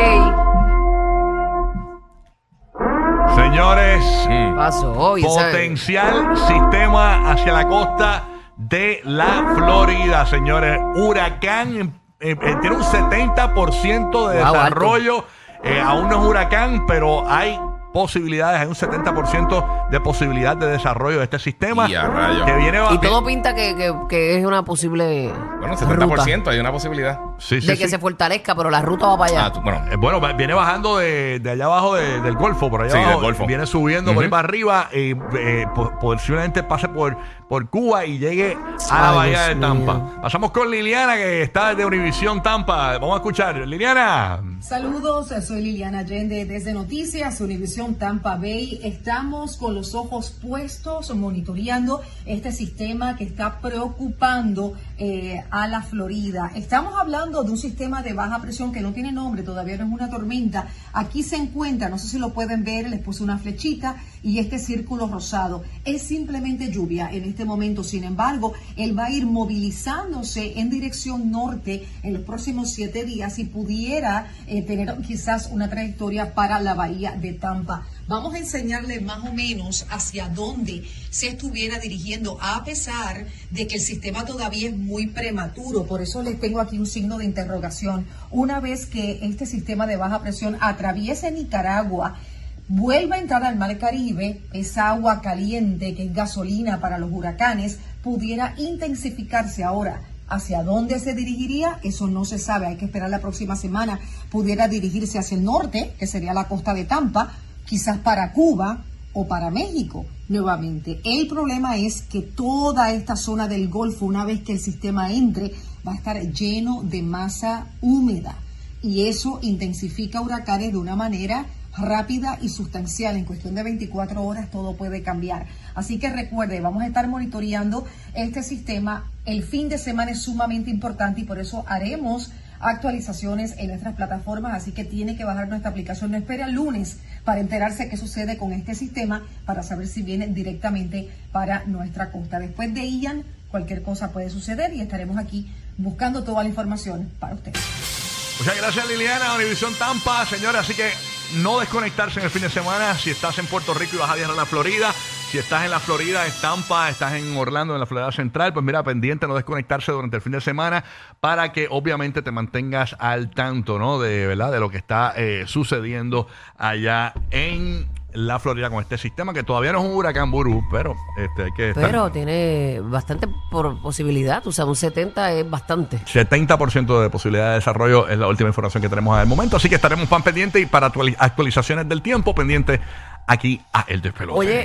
Ey, Señores, pasó hoy. esa- potencial sistema hacia la costa de la Florida, señores. Huracán eh, eh, tiene un 70% de Wow, desarrollo. Eh, aún no es huracán, pero hay posibilidades, hay un 70% de posibilidad de desarrollo de este sistema. Y a rayos. Que viene Y todo pinta que, que- que es una posible. Bueno, ruta 70% hay una posibilidad. Sí, sí, de que sí. se fortalezca, pero la ruta va para allá. Ah, tú- bueno, Eh, Bueno, viene bajando de, de allá abajo de- del Golfo, por allá Sí, del abajo. Golfo. Viene subiendo por ahí para arriba y eh, po- posiblemente pase por, por Cuba y llegue a la bahía de Tampa. mío. Pasamos con Liliana, que está desde Univisión Tampa. Vamos a escuchar. Liliana. Saludos, soy Liliana Allende desde Noticias Univisión Tampa Bay. Estamos con los ojos puestos monitoreando este sistema que está preocupando eh, a la Florida. Estamos hablando de un sistema de baja presión que no tiene nombre, todavía no es una tormenta. Aquí se encuentra, no sé si lo pueden ver, les puse una flechita y este círculo rosado es simplemente lluvia en este momento. Sin embargo, él va a ir movilizándose en dirección norte en los próximos siete días y pudiera eh, tener quizás una trayectoria para la bahía de Tampa. Vamos a enseñarle más o menos hacia dónde se estuviera dirigiendo, a pesar de que el sistema todavía es muy prematuro. Por eso les tengo aquí un signo de interrogación. Una vez que este sistema de baja presión atraviese Nicaragua, vuelva a entrar al Mar Caribe, esa agua caliente que es gasolina para los huracanes, pudiera intensificarse ahora. ¿Hacia dónde se dirigiría? Eso no se sabe, hay que esperar la próxima semana. Pudiera dirigirse hacia el norte, que sería la costa de Tampa, quizás para Cuba o para México nuevamente. El problema es que toda esta zona del Golfo, una vez que el sistema entre, va a estar lleno de masa húmeda y eso intensifica huracanes de una manera rápida y sustancial. En cuestión de 24 horas todo puede cambiar. Así que recuerde, vamos a estar monitoreando este sistema. El fin de semana es sumamente importante y por eso haremos actualizaciones en nuestras plataformas, así que tiene que bajar nuestra aplicación. No espere al lunes para enterarse qué sucede con este sistema, para saber si viene directamente para nuestra costa. Después de Ian, cualquier cosa puede suceder y estaremos aquí buscando toda la información para ustedes. Muchas gracias, Liliana. Univisión Tampa, señores. Así que no desconectarse en el fin de semana. Si estás en Puerto Rico y vas a viajar a la Florida, si estás en la Florida, en Tampa, estás en Orlando, en la Florida Central, pues mira, pendiente, no desconectarse durante el fin de semana para que obviamente te mantengas al tanto, ¿no? De verdad, de lo que está eh, sucediendo allá en la Florida con este sistema, que todavía no es un huracán burú, pero este, hay que estar- Pero tiene bastante por posibilidad. O sea, un 70 es bastante. 70% de posibilidad de desarrollo es la última información que tenemos al momento. Así que estaremos pan pendiente y para actuali- actualizaciones del tiempo pendiente aquí a El Despelote. Oye,